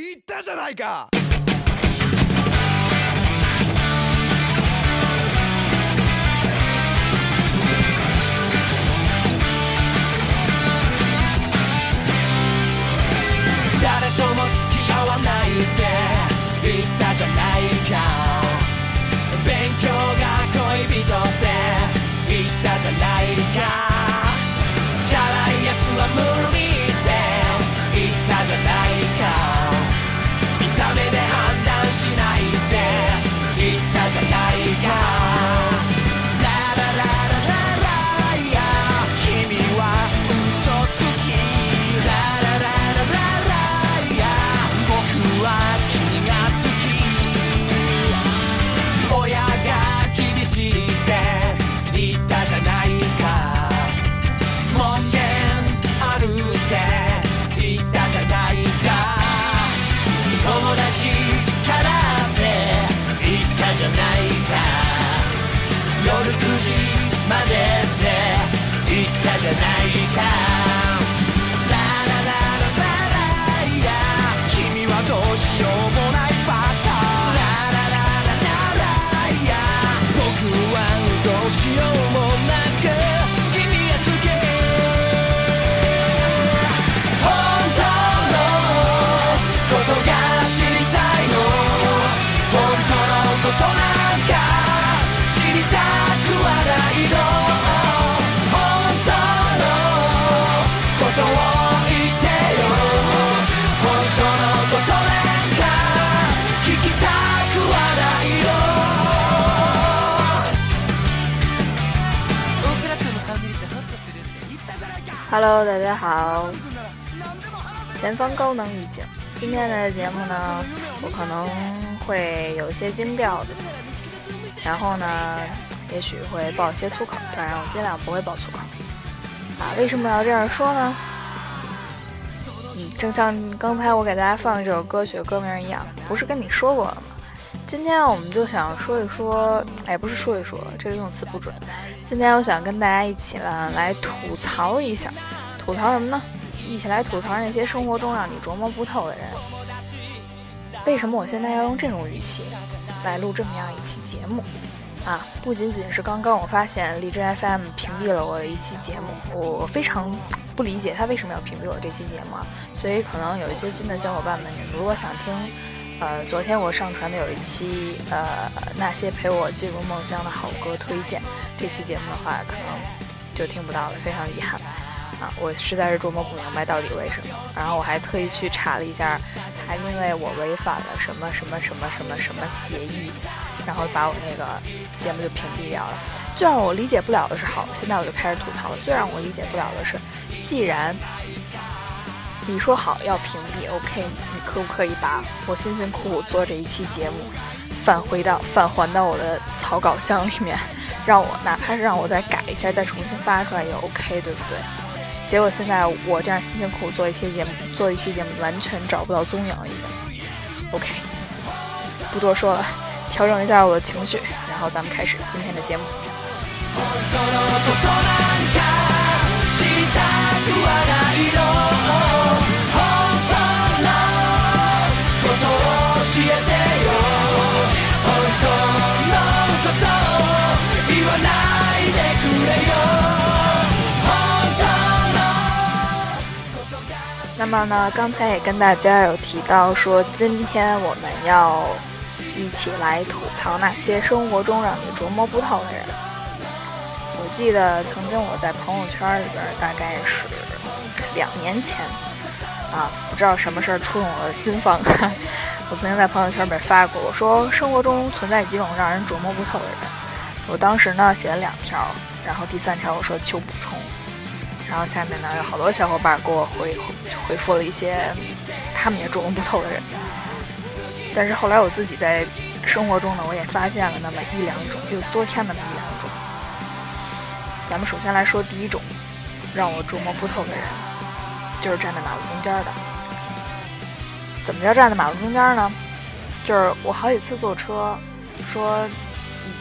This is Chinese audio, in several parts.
言ったじゃないか。誰とも付き合わないって言ったじゃないか。勉強が恋人って言ったじゃないか。Hello，大家好，前方高能预警。今天的节目呢，我可能会有一些惊调的，然后呢，也许会爆一些粗口，当然我尽量不会爆粗口。啊，为什么要这样说呢？嗯，正像刚才我给大家放的这首歌曲的歌名一样，不是跟你说过了吗？今天我们就想说一说，哎，不是说一说，这个用词不准。今天我想跟大家一起呢来吐槽一下，吐槽什么呢？一起来吐槽那些生活中让你琢磨不透的人。为什么我现在要用这种语气来录这么样一期节目？啊，不仅仅是刚刚我发现荔枝 FM 屏蔽了我的一期节目，我非常不理解他为什么要屏蔽我这期节目啊。所以可能有一些新的小伙伴们，你们如果想听，呃，昨天我上传的有一期呃那些陪我进入梦乡的好歌推荐，这期节目的话可能就听不到了，非常遗憾。啊，我实在是琢磨不明白到底为什么。然后我还特意去查了一下，他因为我违反了什么什么什么什么什么协议，然后把我那个节目就屏蔽掉了。最让我理解不了的是，好，现在我就开始吐槽了。最让我理解不了的是，既然你说好要屏蔽，OK，你可不可以把我辛辛苦苦做这一期节目返回到返还到我的草稿箱里面，让我哪怕是让我再改一下，再重新发出来也 OK，对不对？结果现在我这样辛辛苦苦做一期节目，做一期节目完全找不到踪影了，已经。OK，不多说了，调整一下我的情绪，然后咱们开始今天的节目。那么呢，刚才也跟大家有提到说，今天我们要一起来吐槽那些生活中让你琢磨不透的人。我记得曾经我在朋友圈里边，大概是两年前啊，不知道什么事儿触动我的心房。我曾经在朋友圈里边发过，我说生活中存在几种让人琢磨不透的人。我当时呢写了两条，然后第三条我说求补充。然后下面呢有好多小伙伴给我回回复了一些他们也琢磨不透的人，但是后来我自己在生活中呢，我也发现了那么一两种，又多添那么一两种。咱们首先来说第一种，让我琢磨不透的人，就是站在马路中间的。怎么叫站在马路中间呢？就是我好几次坐车，说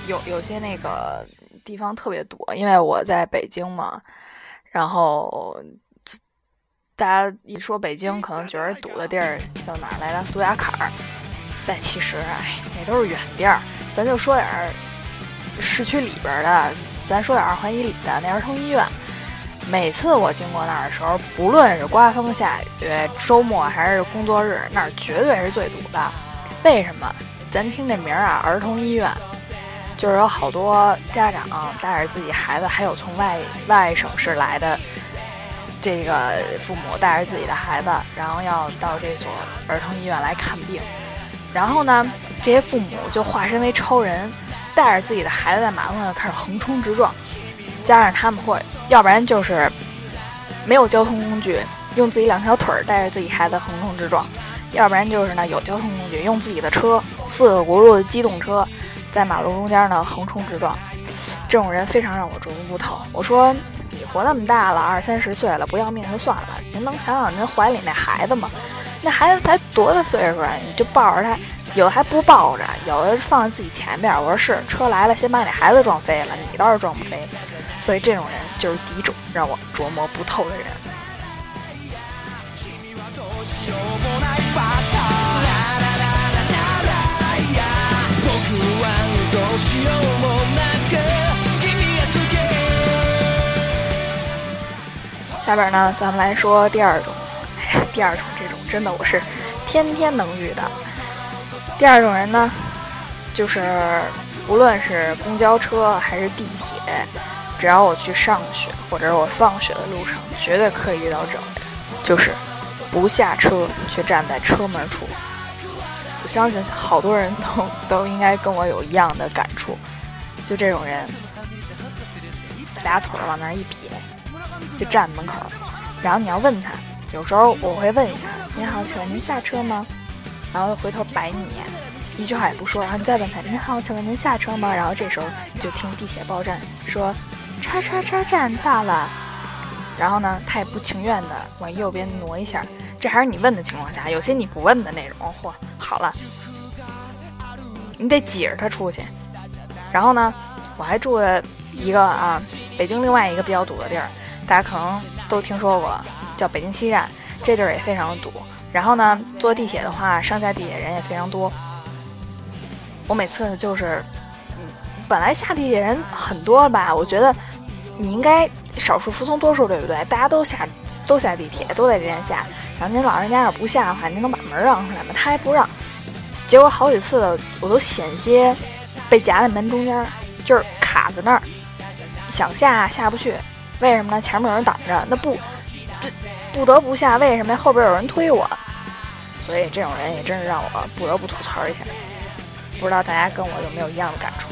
有有些那个地方特别堵，因为我在北京嘛。然后大家一说北京，可能觉得堵的地儿叫哪儿来着？杜家坎儿。但其实，哎，那都是远地儿。咱就说点儿市区里边的，咱说点二环以里的那儿童医院。每次我经过那儿的时候，不论是刮风下雨、周末还是工作日，那儿绝对是最堵的。为什么？咱听这名儿啊，儿童医院，就是有好多家长带着自己孩子，还有从外外省市来的。这个父母带着自己的孩子，然后要到这所儿童医院来看病，然后呢，这些父母就化身为超人，带着自己的孩子在马路上开始横冲直撞，加上他们或要不然就是没有交通工具，用自己两条腿儿带着自己孩子横冲直撞，要不然就是呢有交通工具，用自己的车四个轱辘的机动车在马路中间呢横冲直撞，这种人非常让我琢磨不透。我说你。活那么大了，二三十岁了，不要命就算了。您能想想您怀里那孩子吗？那孩子才多大岁数啊？你就抱着他，有的还不抱着，有的放在自己前边。我说是，车来了，先把你孩子撞飞了，你倒是撞不飞。所以这种人就是第一种让我琢磨不透的人。下边呢，咱们来说第二种。第二种这种真的我是天天能遇的。第二种人呢，就是不论是公交车还是地铁，只要我去上学或者我放学的路上，绝对可以遇到这种人，就是不下车却站在车门处。我相信好多人都都应该跟我有一样的感触。就这种人，俩腿往那一撇。就站门口，然后你要问他，有时候我会问一下：“您好，请问您下车吗？”然后回头白你一，句话也不说。然后你再问他：“您好，请问您下车吗？”然后这时候你就听地铁报站说：“叉叉叉站到了。”然后呢，他也不情愿的往右边挪一下。这还是你问的情况下，有些你不问的那种，嚯，好了，你得挤着他出去。然后呢，我还住了一个啊，北京另外一个比较堵的地儿。大家可能都听说过，叫北京西站，这地儿也非常的堵。然后呢，坐地铁的话，上下地铁人也非常多。我每次就是，本来下地铁人很多吧，我觉得你应该少数服从多数，对不对？大家都下都下地铁，都在这站下。然后您老人家要不下的话，您能把门让出来吗？他还不让。结果好几次我都险些被夹在门中间，就是卡在那儿，想下下不去。为什么呢？前面有人挡着，那不，这不得不下。为什么呀？后边有人推我，所以这种人也真是让我不得不吐槽一下。不知道大家跟我有没有一样的感触？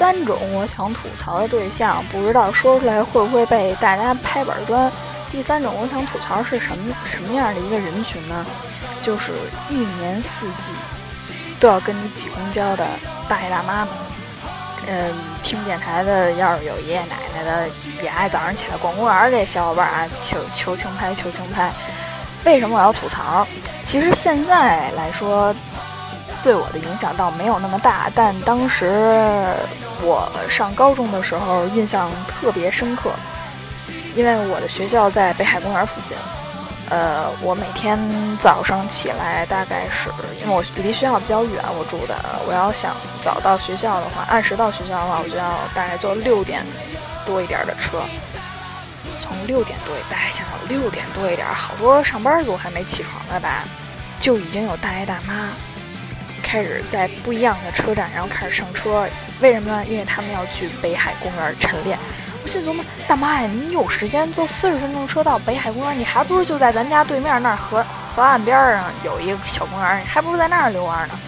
三种我想吐槽的对象，不知道说出来会不会被大家拍板砖。第三种我想吐槽是什么什么样的一个人群呢？就是一年四季都要跟你挤公交的大爷大妈们。嗯，听电台的要是有爷爷奶奶的，也爱早上起来逛公园这小伙伴啊，求求轻拍，求轻拍。为什么我要吐槽？其实现在来说。对我的影响倒没有那么大，但当时我上高中的时候印象特别深刻，因为我的学校在北海公园附近。呃，我每天早上起来，大概是因为我离学校比较远，我住的，我要想早到学校的话，按时到学校的话，我就要大概坐六点多一点的车。从六点多，大家想想，六点多一点，好多上班族还没起床呢吧，就已经有大爷大妈。开始在不一样的车站，然后开始上车。为什么呢？因为他们要去北海公园晨练。我心琢磨，大妈呀，你有时间坐四十分钟车到北海公园，你还不如就在咱家对面那儿河河岸边上有一个小公园，你还不如在那儿遛弯呢。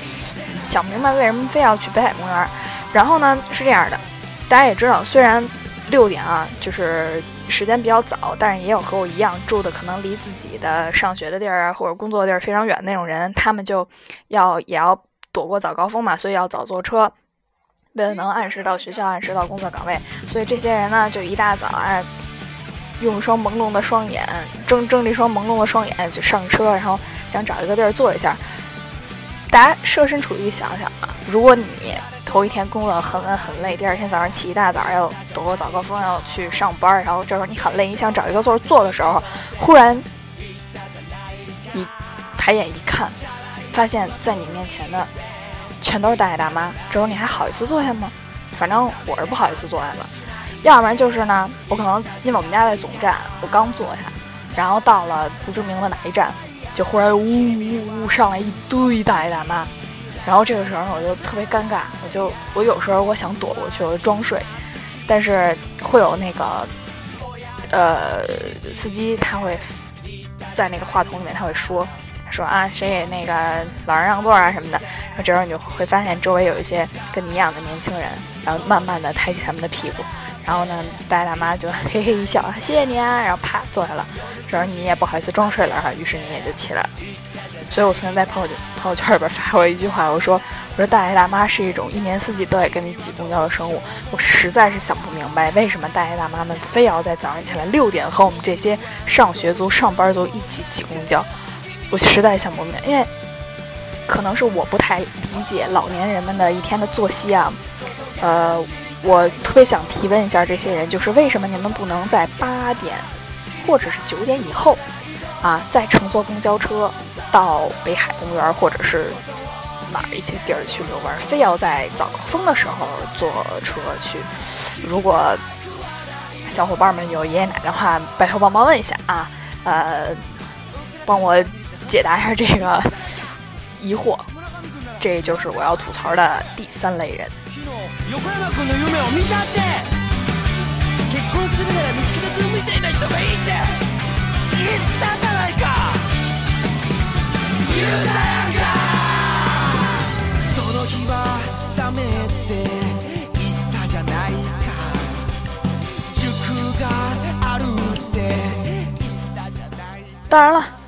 想明白为什么非要去北海公园。然后呢，是这样的，大家也知道，虽然六点啊，就是时间比较早，但是也有和我一样住的可能离自己的上学的地儿啊或者工作地儿非常远那种人，他们就要也要。躲过早高峰嘛，所以要早坐车。为了能按时到学校、按时到工作岗位，所以这些人呢，就一大早啊，用双朦胧的双眼，睁睁着一双朦胧的双眼就上车，然后想找一个地儿坐一下。大家设身处地想想啊，如果你头一天工作很晚很累，第二天早上起一大早要躲过早高峰要去上班，然后这时候你很累，你想找一个座坐的时候，忽然你抬眼一看，发现在你面前的全都是大爷大妈，这时候你还好意思坐下吗？反正我是不好意思坐下了。要不然就是呢，我可能因为我们家在总站，我刚坐下，然后到了不知名的哪一站。就忽然呜呜呜上来一堆大爷大妈，然后这个时候我就特别尴尬，我就我有时候我想躲过去，我就装睡，但是会有那个呃司机他会在那个话筒里面他会说说啊谁给那个老人让座啊什么的，然后这时候你就会发现周围有一些跟你一样的年轻人，然后慢慢的抬起他们的屁股。然后呢，大爷大妈就嘿嘿一笑，谢谢你啊，然后啪坐下了。这时候你也不好意思装睡了哈，于是你也就起来了。所以我曾经在朋友圈朋友圈里边发过一句话，我说我说大爷大妈是一种一年四季都得跟你挤公交的生物。我实在是想不明白，为什么大爷大妈们非要在早上起来六点和我们这些上学族、上班族一起挤公交？我实在想不明白，因为可能是我不太理解老年人们的一天的作息啊，呃。我特别想提问一下这些人，就是为什么你们不能在八点或者是九点以后啊，再乘坐公交车到北海公园或者是哪儿一些地儿去遛弯，非要在早高峰的时候坐车去？如果小伙伴们有爷爷奶奶的话，拜托帮忙问一下啊，呃，帮我解答一下这个疑惑。这就是我要吐槽的第三类人。横山君の夢を見たって結婚するなら錦田君みたいな人がいいって言ったじゃないか言うなやんかその日はダメって言ったじゃないか塾があるって当然了，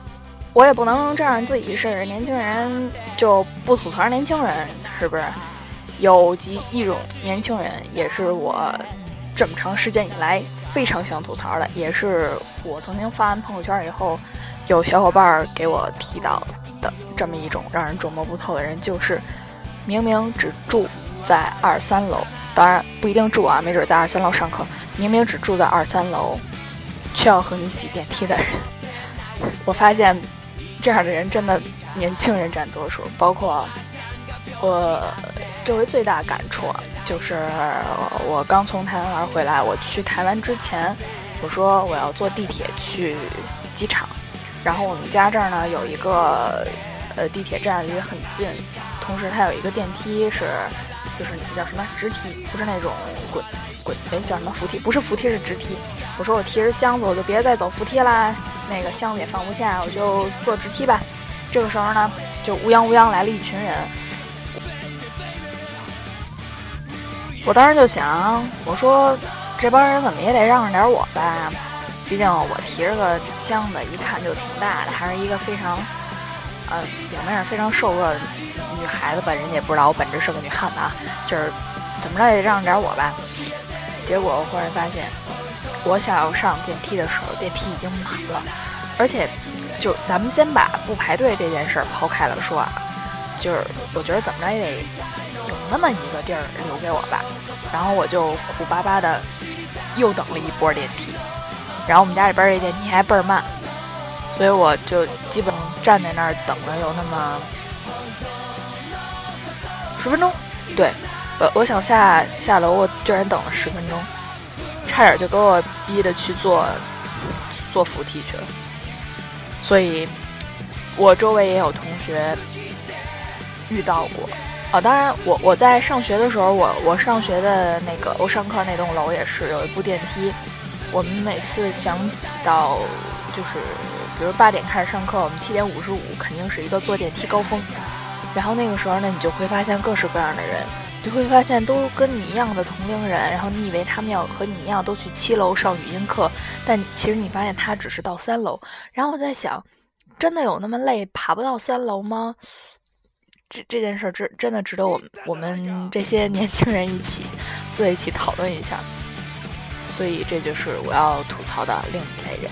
我也不能这样，自己是年轻人就不吐槽年轻人，是不是？有几一种年轻人，也是我这么长时间以来非常想吐槽的，也是我曾经发完朋友圈以后，有小伙伴给我提到的这么一种让人琢磨不透的人，就是明明只住在二三楼，当然不一定住啊，没准在二三楼上课，明明只住在二三楼，却要和你挤电梯的人。我发现这样的人真的年轻人占多数，包括我。这回最大感触就是我刚从台湾回来。我去台湾之前，我说我要坐地铁去机场，然后我们家这儿呢有一个呃地铁站离很近，同时它有一个电梯是就是那叫什么直梯，不是那种滚滚哎叫什么扶梯，不是扶梯是直梯。我说我提着箱子我就别再走扶梯啦，那个箱子也放不下，我就坐直梯吧。这个时候呢，就乌泱乌泱来了一群人。我当时就想，我说这帮人怎么也得让着点我吧，毕竟我提着个箱子，一看就挺大的，还是一个非常，呃，表面上非常瘦弱的女孩子吧。人家也不知道我本质是个女汉子啊，就是怎么着也得让着点我吧。结果我忽然发现，我想要上电梯的时候，电梯已经满了，而且就咱们先把不排队这件事抛开了说啊，就是我觉得怎么着也得。有那么一个地儿留给我吧，然后我就苦巴巴的又等了一波电梯，然后我们家里边这电梯还倍儿慢，所以我就基本站在那儿等了有那么十分钟。对，我我想下下楼，我居然等了十分钟，差点就给我逼的去坐坐扶梯去了。所以，我周围也有同学遇到过。啊，当然，我我在上学的时候，我我上学的那个我上课那栋楼也是有一部电梯。我们每次想挤到，就是比如八点开始上课，我们七点五十五肯定是一个坐电梯高峰。然后那个时候呢，你就会发现各式各样的人，就会发现都跟你一样的同龄人。然后你以为他们要和你一样都去七楼上语音课，但其实你发现他只是到三楼。然后我在想，真的有那么累，爬不到三楼吗？ 这这件事真真的值得我们我们这些年轻人一起坐一起讨论一下。所以这就是我要吐槽的另一类人。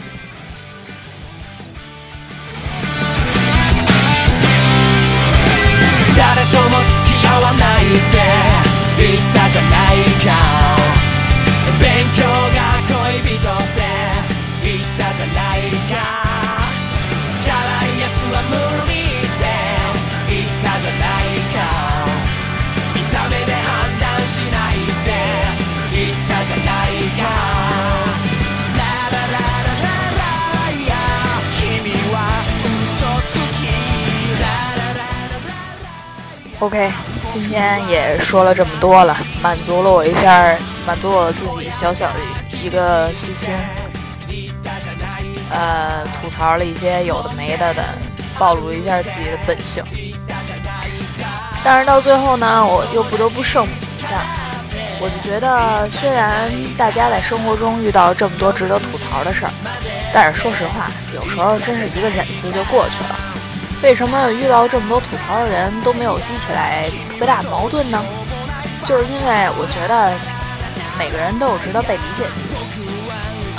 誰とも付き合 わないって言ったじゃないか。勉強が恋人って。言ったじゃないか。チャラいやつは無理って言ったじゃないか。見た目で判断しないって言ったじゃないか。ララララララいや君は嘘つき。ラララララ。OK，今天也说了这么多了，满足了我一下，满足我自己小小的一个私心。呃，吐槽了一些有的没的的，暴露一下自己的本性。但是到最后呢，我又不得不圣母一下。我就觉得，虽然大家在生活中遇到这么多值得吐槽的事儿，但是说实话，有时候真是一个忍字就过去了。为什么遇到这么多吐槽的人都没有激起来特别大的矛盾呢？就是因为我觉得每个人都有值得被理解的地方。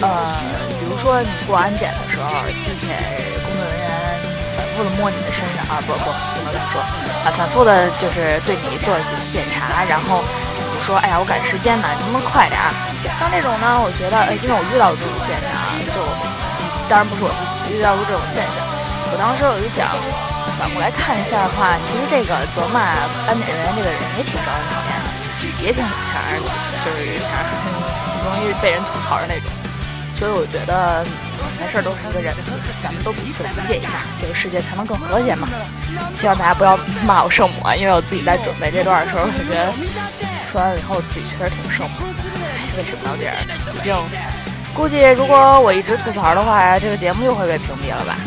呃，比如说你过安检的时候，地铁工作人员反复的摸你的身上啊，不不不能这么说啊，反复的就是对你做了几次检查，然后你说哎呀我赶时间呢，能不能快点？像这种呢，我觉得呃，因为我遇到过这种现象啊，就当然不是我自己遇到过这种现象，我当时我就想反过来看一下的话，其实这个责骂安检人员这个人也挺招人讨厌的，也挺想让人就是想让人容易被人吐槽的那种。所以我觉得凡事都是一个人字，咱们都彼此理解一下，这个世界才能更和谐嘛。希望大家不要骂我圣母啊，因为我自己在准备这段的时候，我觉得说完了以后自己确实挺圣母的，也挺到底儿的。毕竟估计如果我一直吐槽的话，这个节目又会被屏蔽了吧。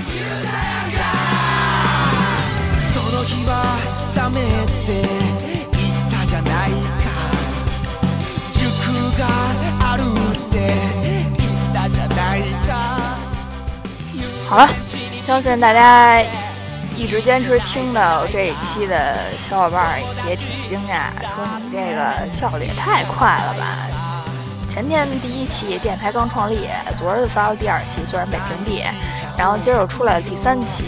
日はダメって言ったじゃないか塾があるって言ったじゃないか好了，相信大家一直坚持听到这一期的小伙伴儿也挺惊讶，说你这个效率也太快了吧！前天第一期电台刚创立，昨儿就发了第二期，虽然被屏蔽，然后今儿又出来了第三期。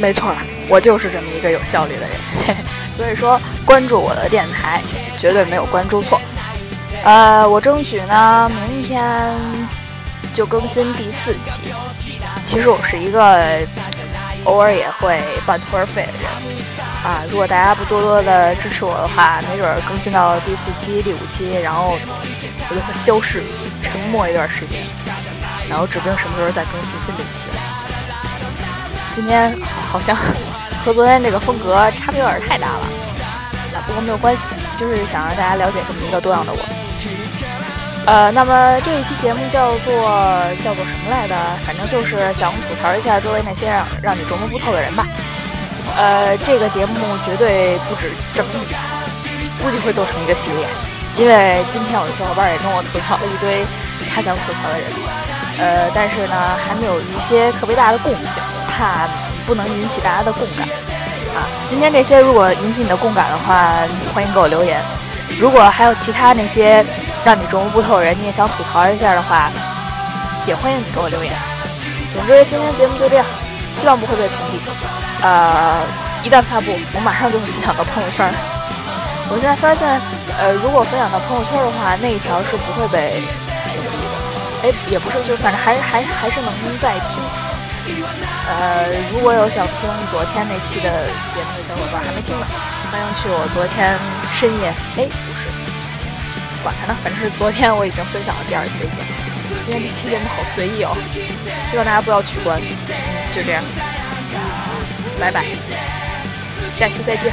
没错，我就是这么一个有效率的人，所以说关注我的电台绝对没有关注错。呃，我争取呢明天就更新第四期。其实我是一个偶尔也会半途而废的人啊，如果大家不多多的支持我的话，没准儿更新到第四期、第五期，然后我就会消失、沉默一段时间，然后指不定什么时候再更新新的一期了。今天好像和昨天这个风格差别有点太大了，啊，不过没有关系，就是想让大家了解这么一个多样的我。呃，那么这一期节目叫做叫做什么来着？反正就是想吐槽一下周围那些让让你琢磨不透的人吧。呃，这个节目绝对不止这么一期，估计会做成一个系列。因为今天我的小伙伴也跟我吐槽了一堆他想吐槽的人，呃，但是呢还没有一些特别大的共性，怕不能引起大家的共感啊。今天这些如果引起你的共感的话，欢迎给我留言。如果还有其他那些让你琢磨不透的人，你也想吐槽一下的话，也欢迎你给我留言。总之，今天节目就这样，希望不会被屏蔽。呃，一旦发布，我马上就会分享到朋友圈。我现在发现，呃，如果分享到朋友圈的话，那一条是不会被屏蔽的。哎，也不是，就反正还还还是能再听。呃，如果有想听昨天那期的节目的小伙伴还没听呢，欢迎去我昨天深夜，哎，不是，管他呢，反正是昨天我已经分享了第二期的节目。今天这期节目好随意哦，希望大家不要取关。嗯，就这样，拜拜，下期再见。